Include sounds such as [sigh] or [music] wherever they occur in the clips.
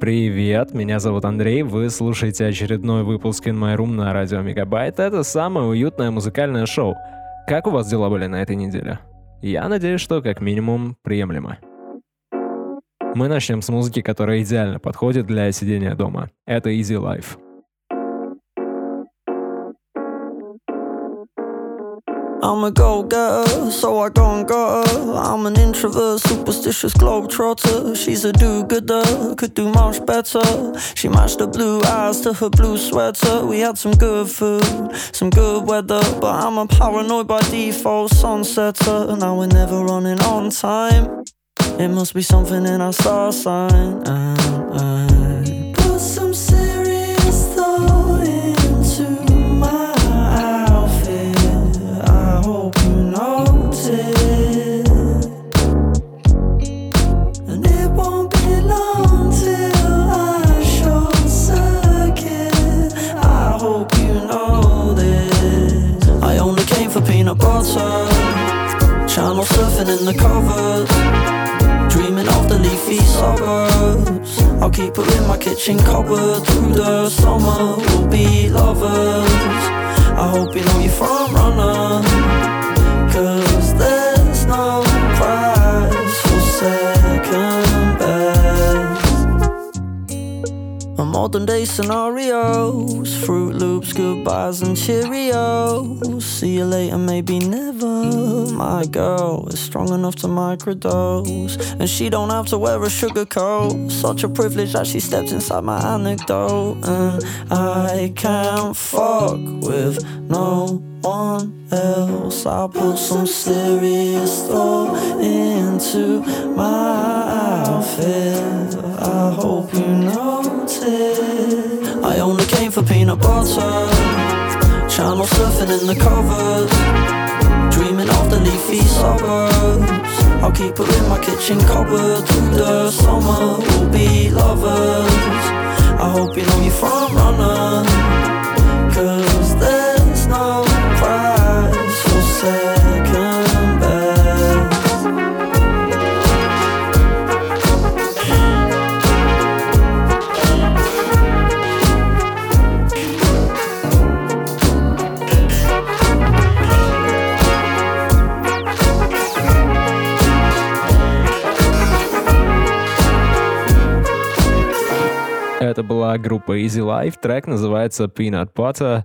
Привет, меня зовут Андрей, вы слушаете очередной выпуск In My Room на радио Мегабайт. Это самое уютное музыкальное шоу. Как у вас дела были на этой неделе? Я надеюсь, что как минимум приемлемо. Мы начнем с музыки, которая идеально подходит для сидения дома. Это Easy Life. I'm a go-getter, so I go and got her. I'm an introvert, superstitious globetrotter. She's a do-gooder, could do much better. She matched her blue eyes to her blue sweater. We had some good food, some good weather, but I'm a paranoid by default sunsetter. Now we're never running on time. It must be something in our star sign. Uh, uh. Peanut butter. Channel surfing in the covers. Dreaming of the leafy suburbs. I'll keep her in my kitchen cupboard through the summer. We'll be lovers. I hope you know you're front runner. Scenarios, Fruit Loops, goodbyes and Cheerios. See you later, maybe never. My girl is strong enough to microdose, and she don't have to wear a sugar coat. Such a privilege that she steps inside my anecdote, and I can't fuck with no one else. I put some serious thought into my outfit. I hope you notice. I only came for peanut butter. Channel surfing in the covers. Dreaming of the leafy suburbs. I'll keep her in my kitchen cupboard through the summer. We'll be lovers. I hope you know you're front runner. Группа Easy Life, трек называется Peanut Butter.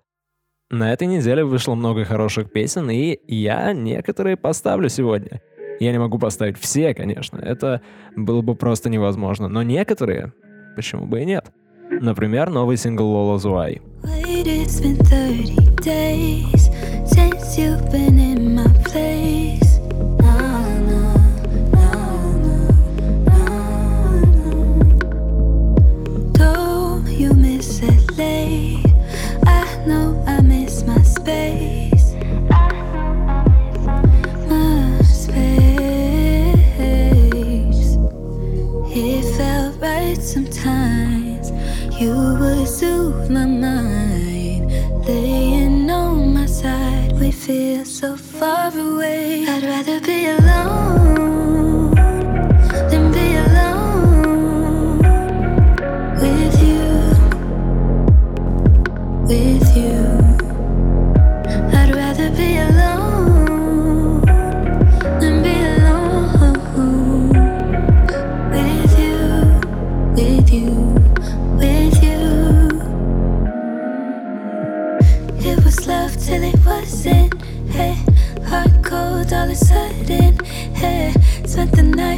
На этой неделе вышло много хороших песен, и я некоторые поставлю сегодня. Я не могу поставить все, конечно, это было бы просто невозможно, но некоторые, почему бы и нет. Например, новый сингл Lola Звай. Wait, so far away. I'd rather be alone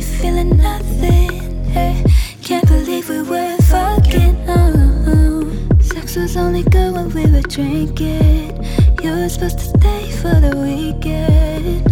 feeling nothing. Hey, can't believe we were fucking. Oh, sex was only good when we were drinking. You were supposed to stay for the weekend.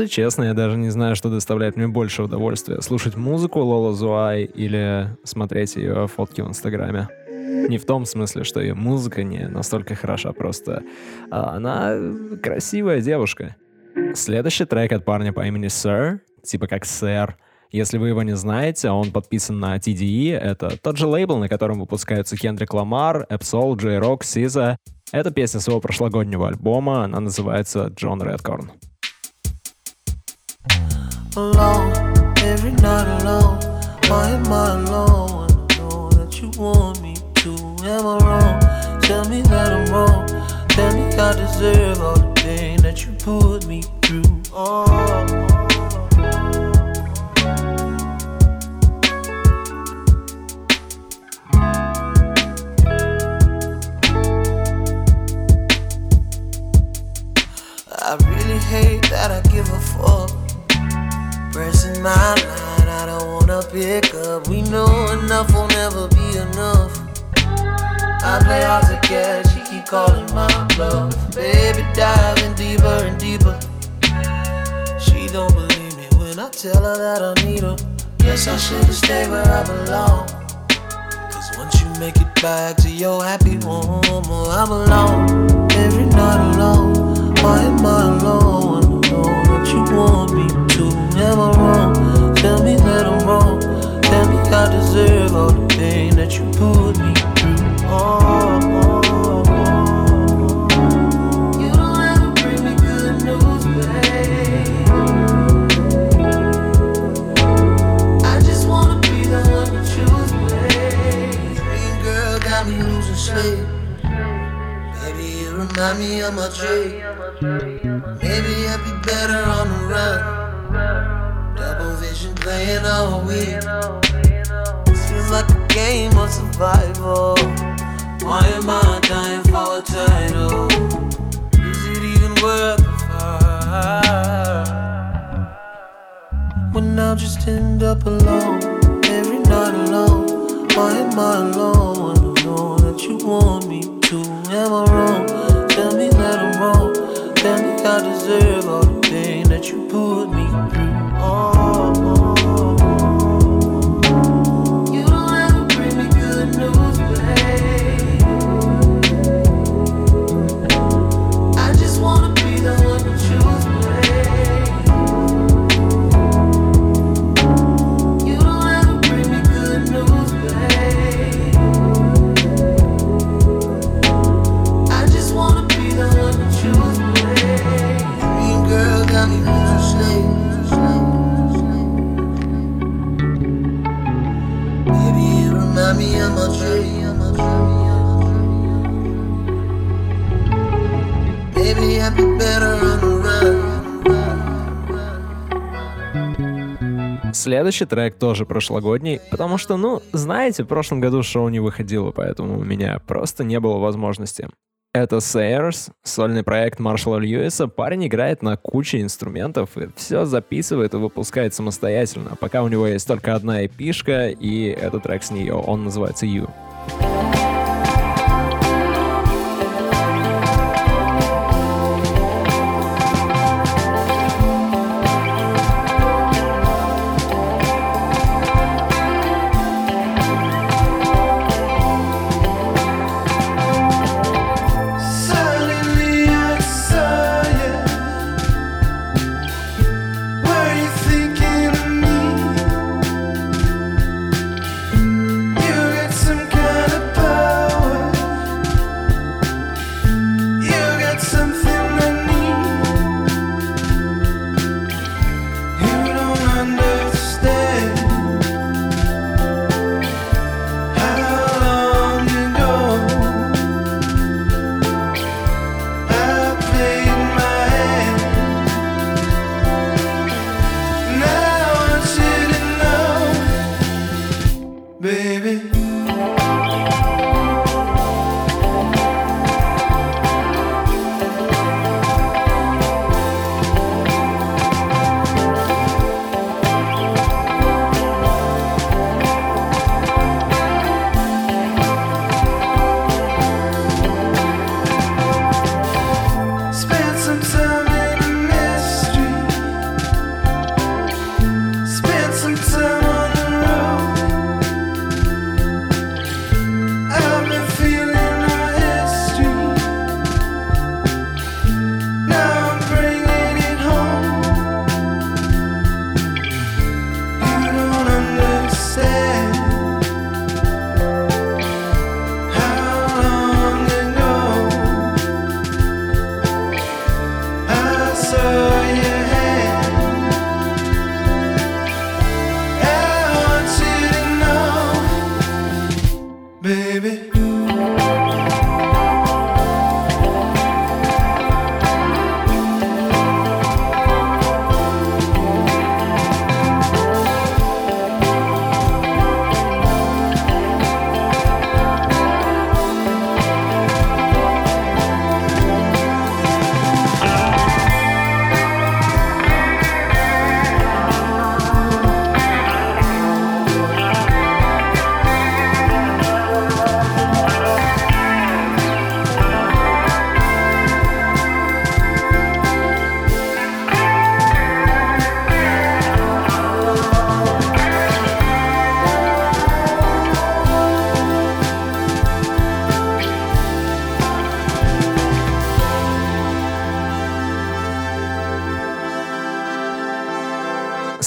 Если честно, я даже не знаю, что доставляет мне больше удовольствия. Слушать музыку Лола Зуай или смотреть ее фотки в Инстаграме. Не в том смысле, что ее музыка не настолько хороша, просто а, она красивая девушка. Следующий трек от парня по имени Sir, типа как сэр. Если вы его не знаете, он подписан на TDE. Это тот же лейбл, на котором выпускаются Кендрик Ламар, Эпсол, Джей Рок, Сиза. Это песня своего прошлогоднего альбома, она называется «Джон Редкорн». Alone, every night alone. Why am I alone? I know that you want me to. Am I wrong? Tell me that I'm wrong. Tell me I deserve all the pain that you put me through. Oh. I really hate that I give pick up. We know enough will never be enough. I play hard to get, she keep calling my bluff. Baby, diving deeper and deeper. She don't believe me when I tell her that I need her. Guess I should've stayed where I belong. Cause once you make it back to your happy home, well, I'm alone. Every night alone. Why am I alone? You want me to. Am I wrong? Tell me that I'm wrong. Tell me I deserve all the pain that you put me through. Oh, oh, remind me of my dream. Maybe I'd be better on the run. Double vision playing all week. This feels like a game of survival. Why am I dying for a title? Is it even worth the fight? When I just end up alone, every night alone. Why am I alone? I know that you want me Следующий трек тоже прошлогодний, потому что, ну, знаете, в прошлом году шоу не выходило, поэтому у меня просто не было возможности. Это Sayers, сольный проект Маршала Льюиса. Парень играет на куче инструментов и все записывает и выпускает самостоятельно, пока у него есть только одна эпишка, и этот трек с нее, он называется You.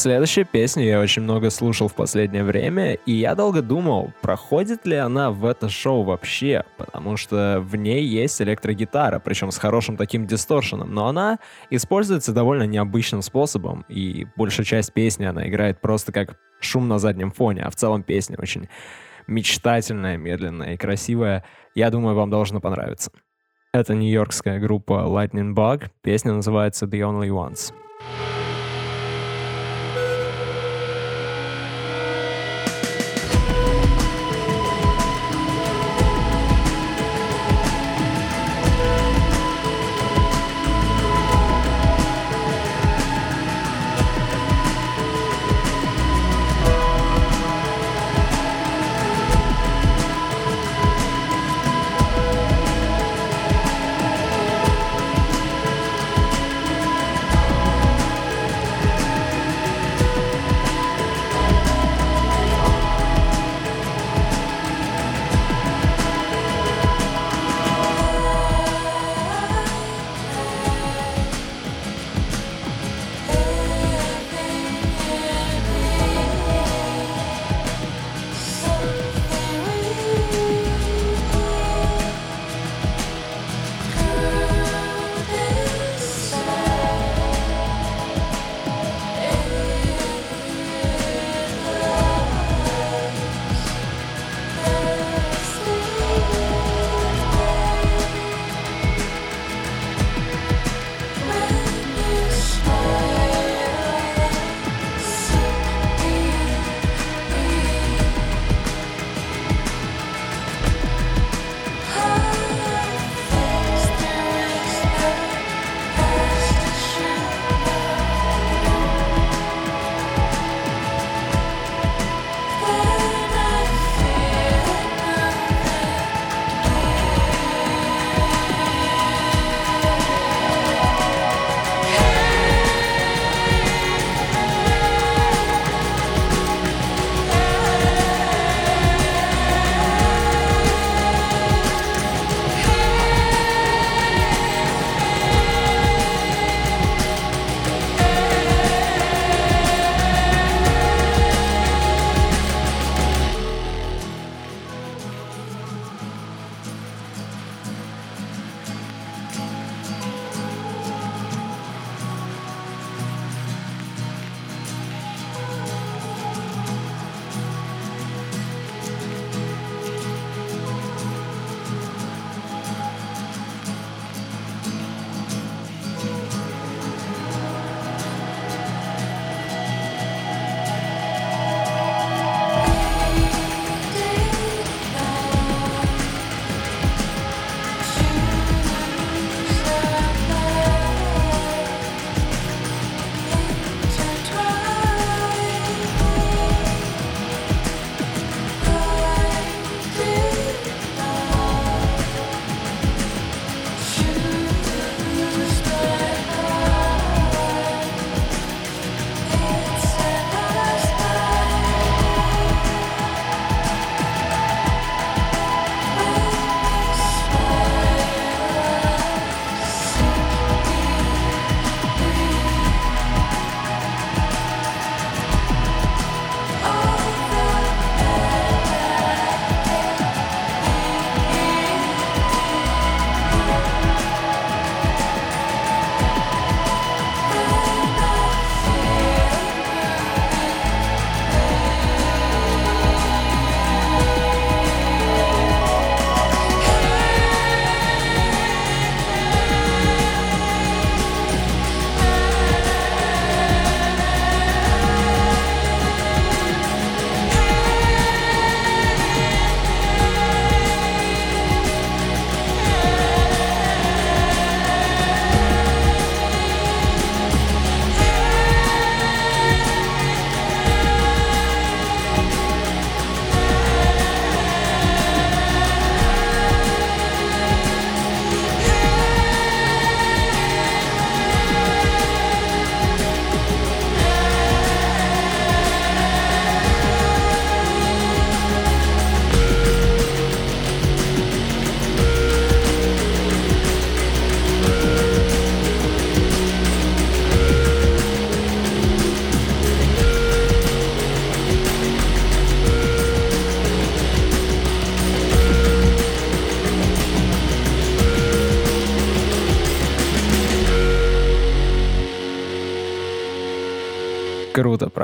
Следующая песня я очень много слушал в последнее время, и я долго думал, проходит ли она в это шоу вообще, потому что в ней есть электрогитара, причем с хорошим таким дисторшеном, но она используется довольно необычным способом, и большая часть песни она играет просто как шум на заднем фоне, а в целом песня очень мечтательная, медленная и красивая. Я думаю, вам должно понравиться. Это нью-йоркская группа Lightning Bug, песня называется The Only Ones.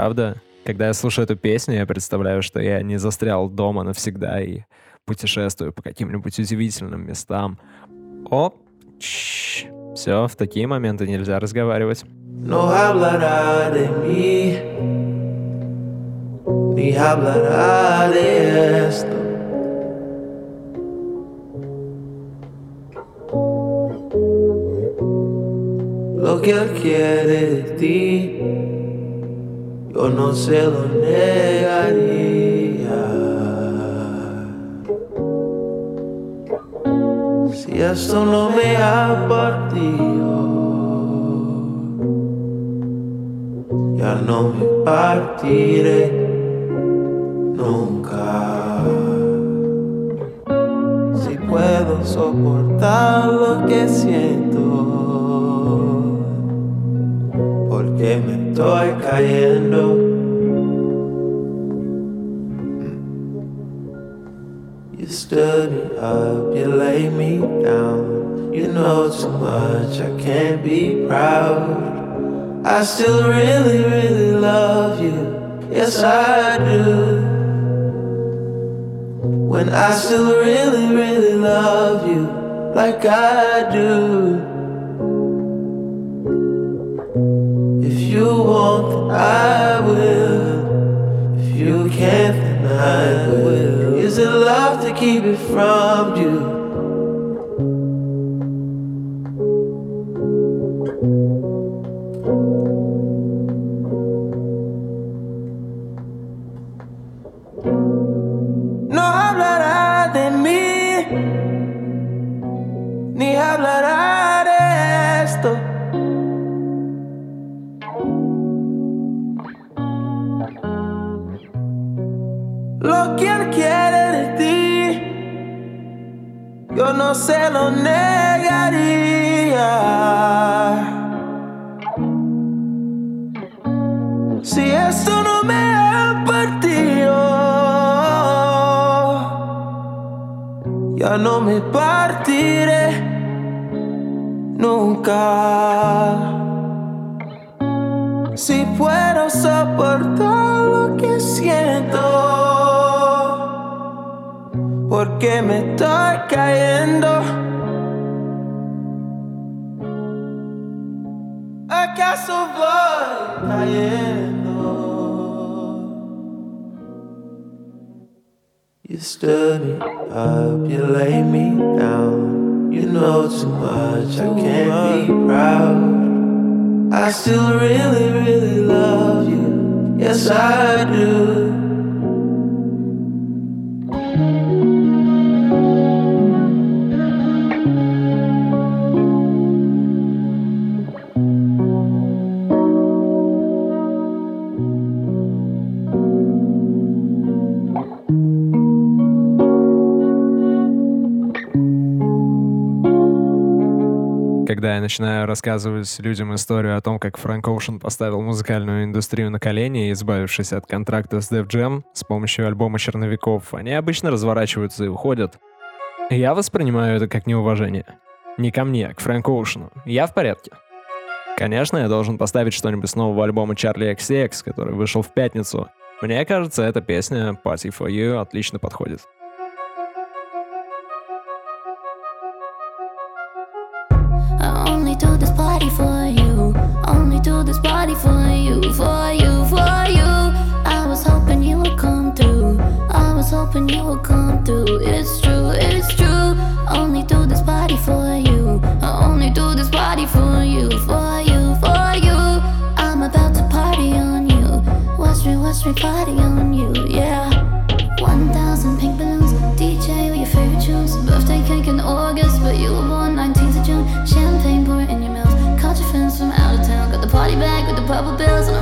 Правда? Когда я слушаю эту песню, я представляю, что я не застрял дома навсегда и путешествую по каким-нибудь удивительным местам. Оп, все, в такие моменты нельзя разговаривать. No hablará de mí, ni hablará de esto. Lo que él quiere de ti, yo no se lo negaría. Si esto no me ha partido. ya no me partiré nunca. Si puedo soportar lo que siento, porque me estoy cayendo. You stood me up, you laid me down. You know too much, I can't be proud. I still really, really love you. Yes, I do. When I still really, really love you like I do. Want, I will. If you can't, then I will. Is it love to keep it from you? lo que él quiere de ti, yo no se lo negaría. Si esto no me ha partido, ya no me partiré nunca. Si puedo soportar lo que siento. porque me está cayendo. ¿Acaso voy cayendo? You stir me up, you lay me down. You know too much, I can't be proud. I still really, really love you. Yes, I do. Когда я начинаю рассказывать людям историю о том, как Фрэнк Оушен поставил музыкальную индустрию на колени, избавившись от контракта с Def Jam с помощью альбома черновиков, они обычно разворачиваются и уходят. Я воспринимаю это как неуважение. Не ко мне, а к Фрэнку Оушену. Я в порядке. Конечно, я должен поставить что-нибудь с нового альбома Charlie XCX, который вышел в пятницу. Мне кажется, эта песня Party for You отлично подходит. For you, for you. For you. I was hoping you would come through. I was hoping you would come through. It's true, it's true. Only do this party for you. I only do this party for you, for you, for you. I'm about to party on you. Watch me, watch me party on you, yeah. The bills,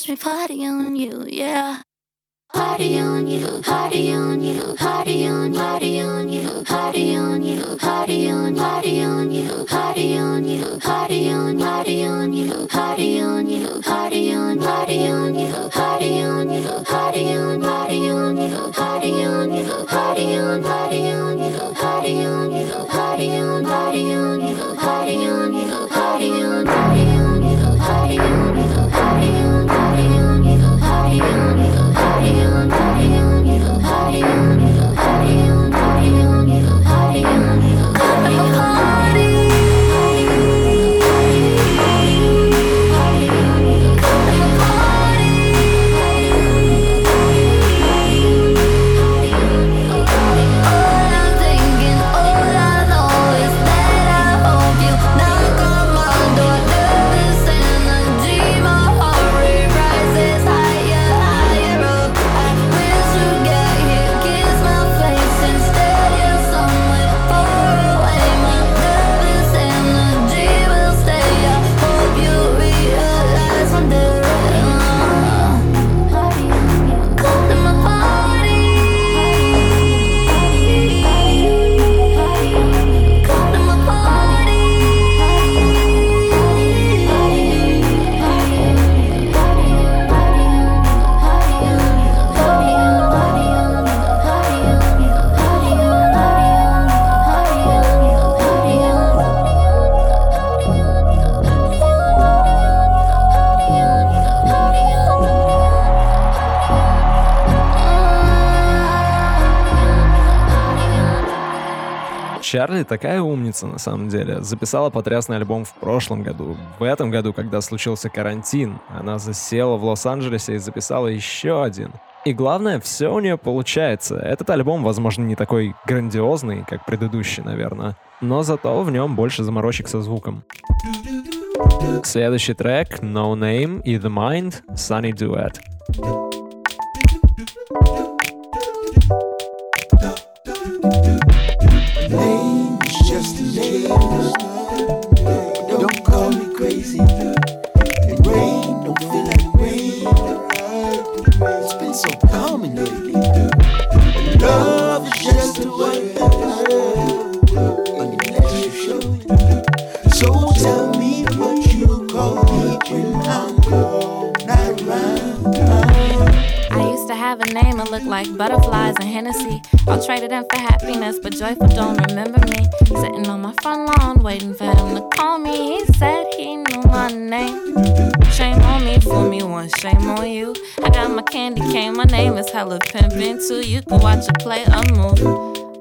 Watch me, party on you, yeah. Party on you, party on you, party on, party on you, party on you, party on, party on you, party on you, party on, party on you, party on you, party on, party on you, party on you, party on, party on you, party on you, party on, party on you, party on you, party on, party on you, party on you, party on, party on Чарли такая умница на самом деле. Записала потрясный альбом в прошлом году. В этом году, когда случился карантин, она засела в Лос-Анджелесе и записала еще один. И главное, все у нее получается. Этот альбом, возможно, не такой грандиозный, как предыдущий, наверное, но зато в нем больше заморочек со звуком. Следующий трек No Name и The Mind Sunny Duet. Have a name that look like butterflies and Hennessy. I'll trade it in for happiness, but joyful don't remember me. Sitting on my front lawn, waiting for him to call me. He said he knew my name. Shame on me, fool me once, shame on you. I got my candy cane, my name is hella pimpin' too. You can watch it play a move.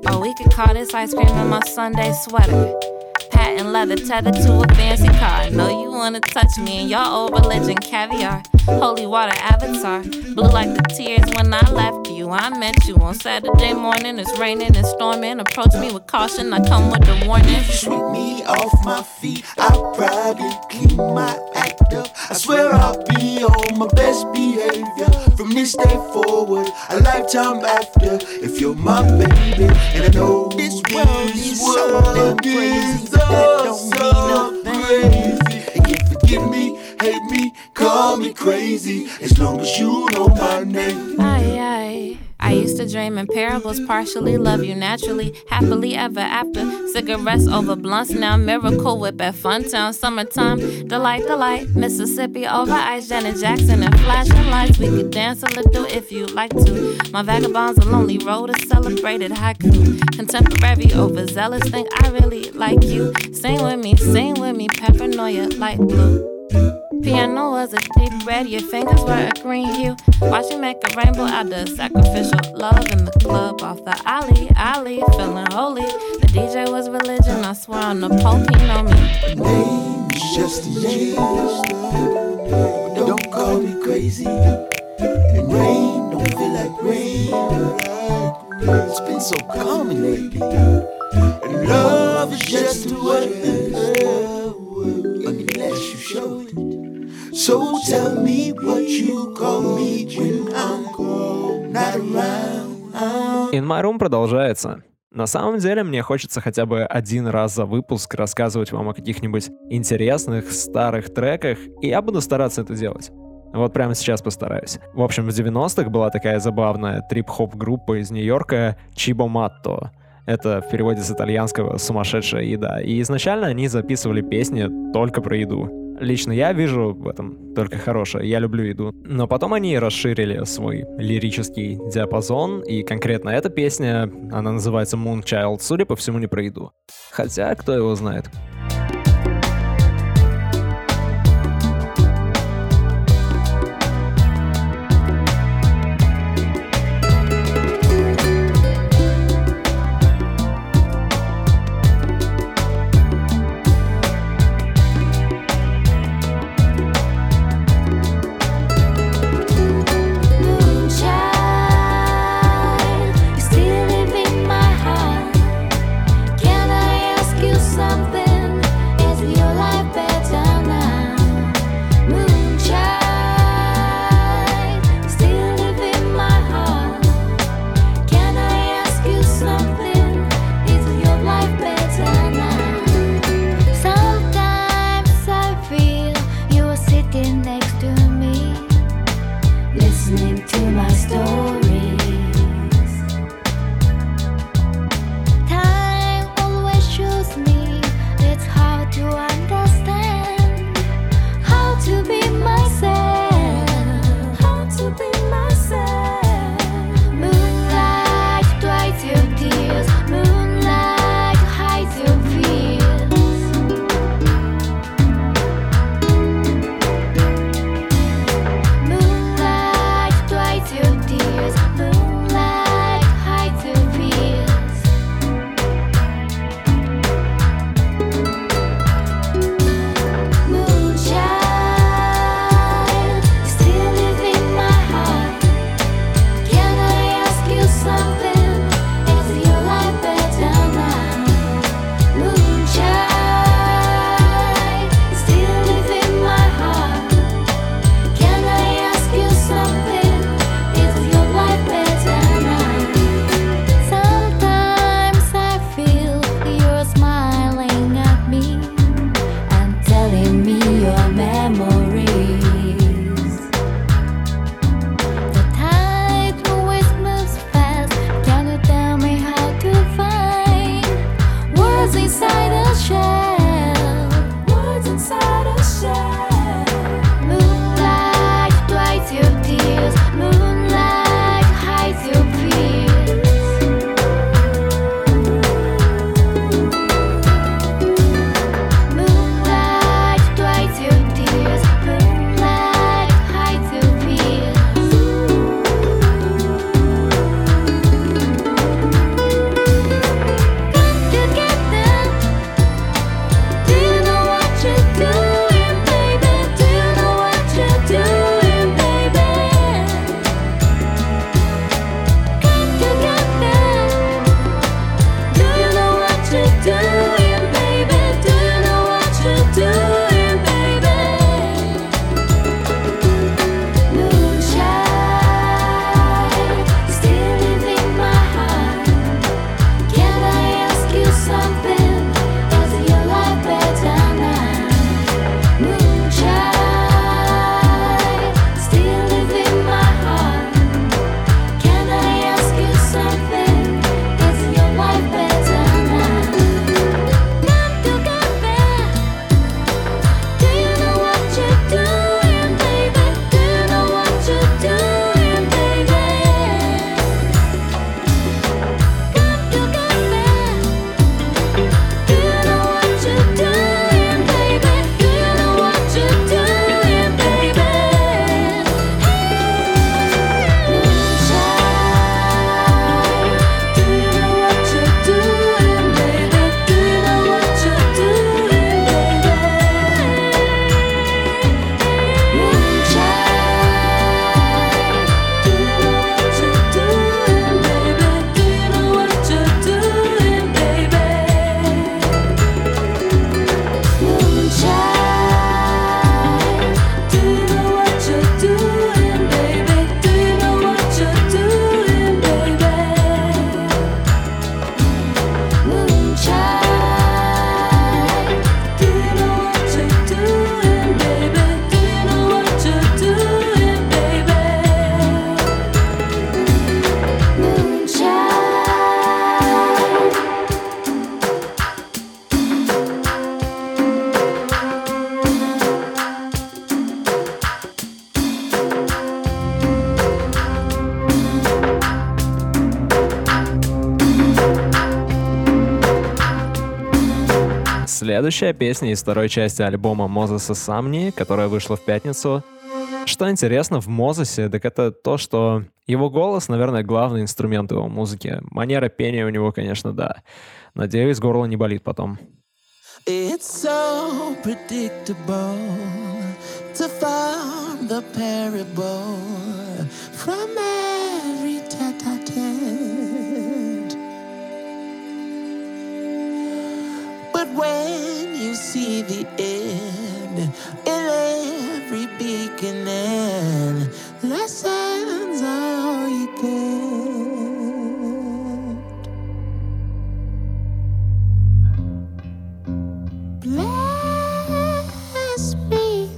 Or we could call this ice cream in my Sunday sweater. Patent leather tethered to a fancy car. Know you wanna touch me in your old religion, caviar. Holy water avatar. Blue like the tears when I left you. I met you on Saturday morning. It's raining and storming. Approach me with caution. I come with a warning. Sweep me off my feet. I'll probably clean my act up. I swear I'll be on my best behavior from this day forward, a lifetime after. If you're my baby, and I know this world is so crazy, that don't mean nothing. Me, hate me, call me crazy, as long as you know my name. Aye, aye. I used to dream in parables, partially love you naturally, happily ever after. Cigarettes over blunts, now miracle whip at Funtown, summertime, delight, delight. Mississippi over ice, Janet Jackson and flashing lights. We could dance a little if you like to. My vagabonds a lonely road, a celebrated haiku. Contemporary overzealous, think I really like you. Sing with me, sing with me, paranoia, light blue. Piano was a deep red, your fingers were a green hue. Watch you make a rainbow out of sacrificial love in the club off the alley, alley, feeling holy. The DJ was religion, I swear on the Pope, he know me. Name is just a name. Don't call me crazy. And rain don't feel like rain. It's been so common lately. And love is just a word. Unless you show it. So tell me what you call me when I'm not around. In My Room продолжается. На самом деле, мне хочется хотя бы один раз за выпуск рассказывать вам о каких-нибудь интересных старых треках, и я буду стараться это делать. Вот прямо сейчас постараюсь. В общем, в 90-х была такая забавная трип-хоп группа из Нью-Йорка Чибо Матто. Это в переводе с итальянского «сумасшедшая еда». И изначально они записывали песни только про еду. Лично я вижу в этом только хорошее, я люблю еду. Но потом они расширили свой лирический диапазон, и конкретно эта песня, она называется Moonchild, судя по всему, не про еду. Хотя, кто его знает. Следующая песня из второй части альбома Мозеса Самни, которая вышла в пятницу. Что интересно в Мозесе, так это то, что его голос, наверное, главный инструмент его музыки. Манера пения у него, конечно, да. Надеюсь, горло не болит потом. It's so predictable to find the parable from every tete a tete. But when see the end in every beginning, lessons are all you get. Bless me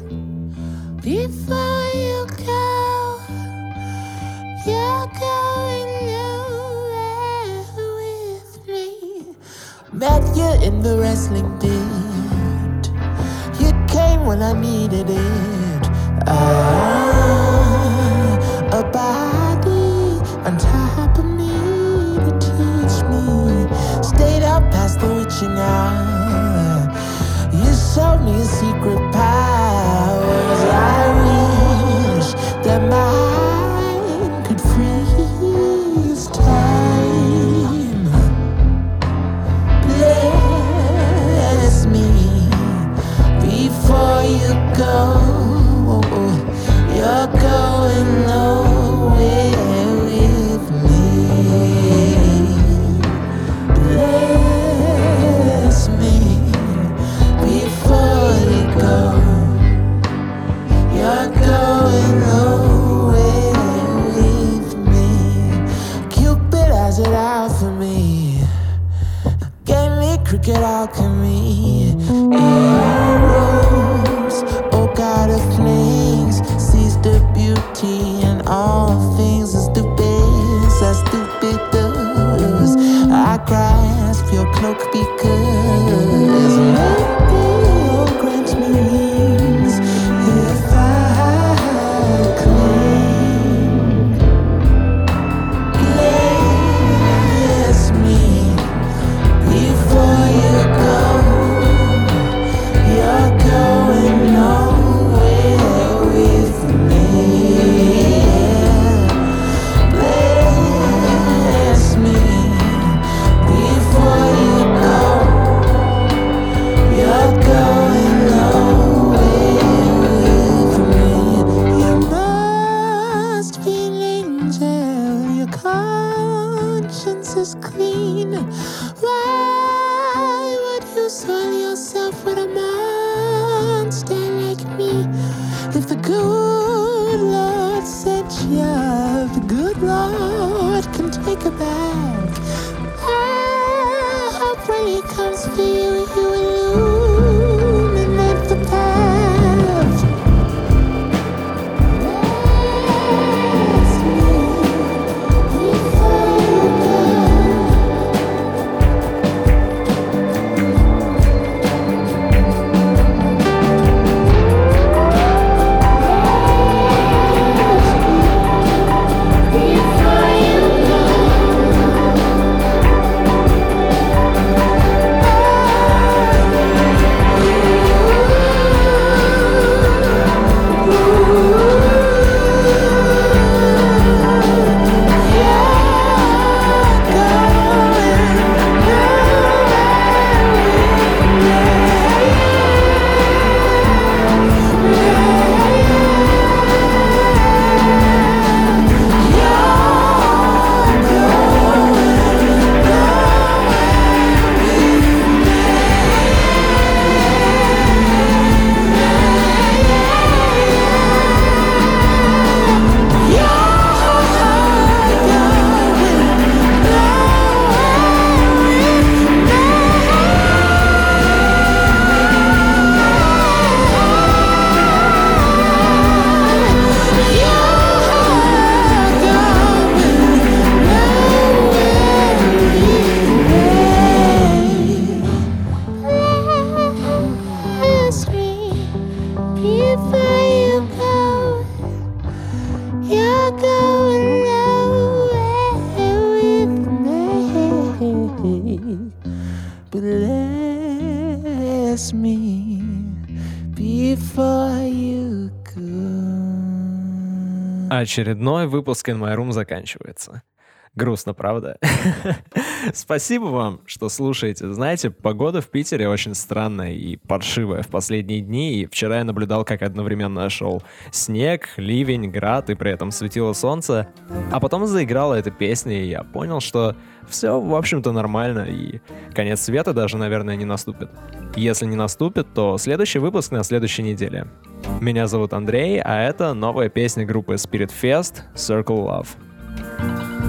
before you go. You're going nowhere with me. Met you in the wrestling pit. I needed it. Ah, a body on top of me to teach me. Stayed up past the witching hour. You showed me a secret Очередной выпуск In My Room заканчивается. Грустно, правда? [laughs] Спасибо вам, что слушаете. Знаете, погода в Питере очень странная и паршивая в последние дни, и вчера я наблюдал, как одновременно шел снег, ливень, град, и при этом светило солнце. А потом заиграла эта песня, и я понял, что все, в общем-то, нормально, и конец света даже, наверное, не наступит. Если не наступит, то следующий выпуск на следующей неделе. Меня зовут Андрей, а это новая песня группы Spirit Fest Circle Love.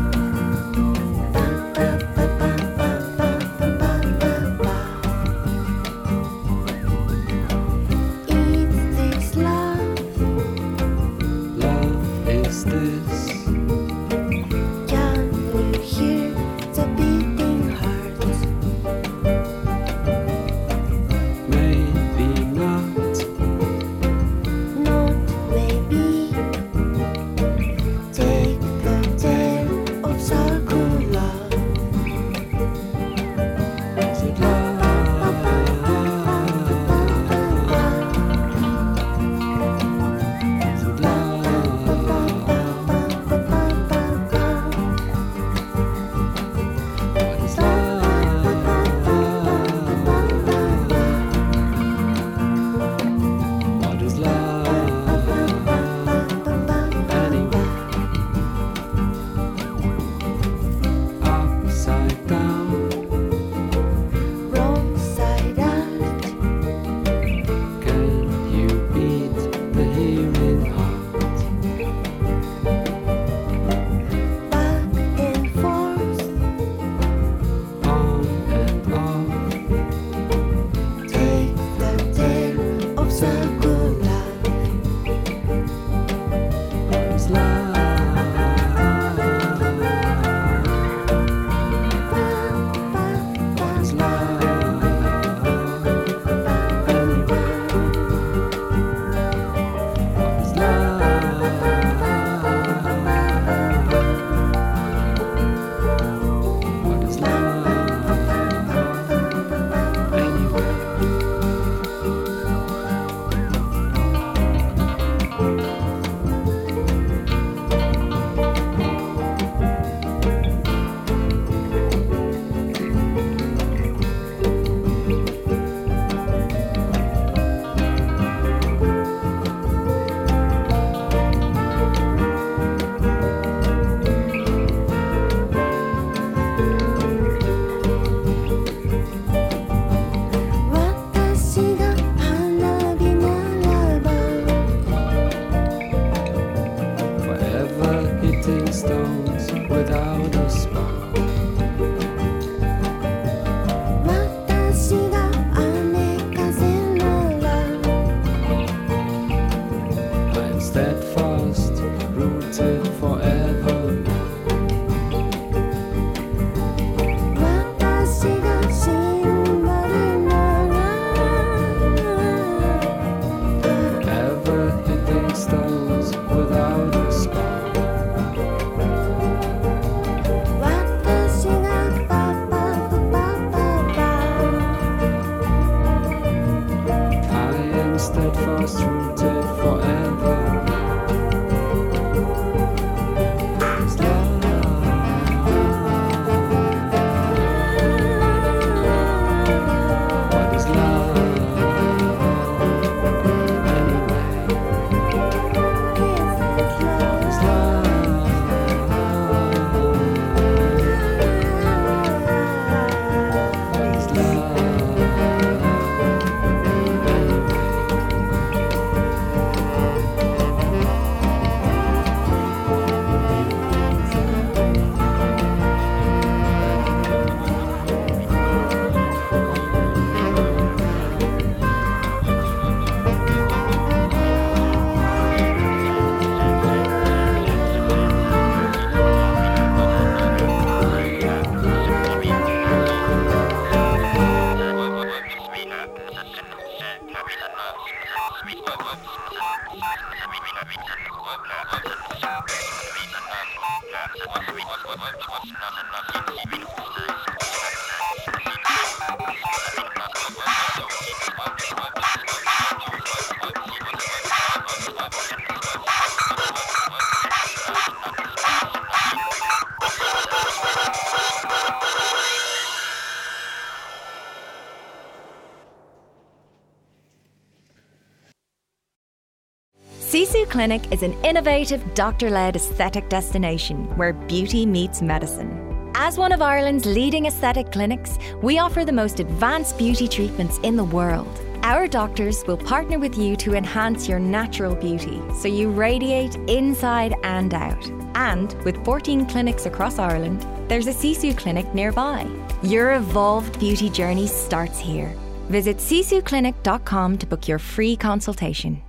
Clinic is an innovative doctor led aesthetic destination where beauty meets medicine. As one of Ireland's leading aesthetic clinics, we offer the most advanced beauty treatments in the world. Our doctors will partner with you to enhance your natural beauty so you radiate inside and out. And with 14 clinics across Ireland, there's a Sisu clinic nearby. Your evolved beauty journey starts here. Visit sisuclinic.com to book your free consultation.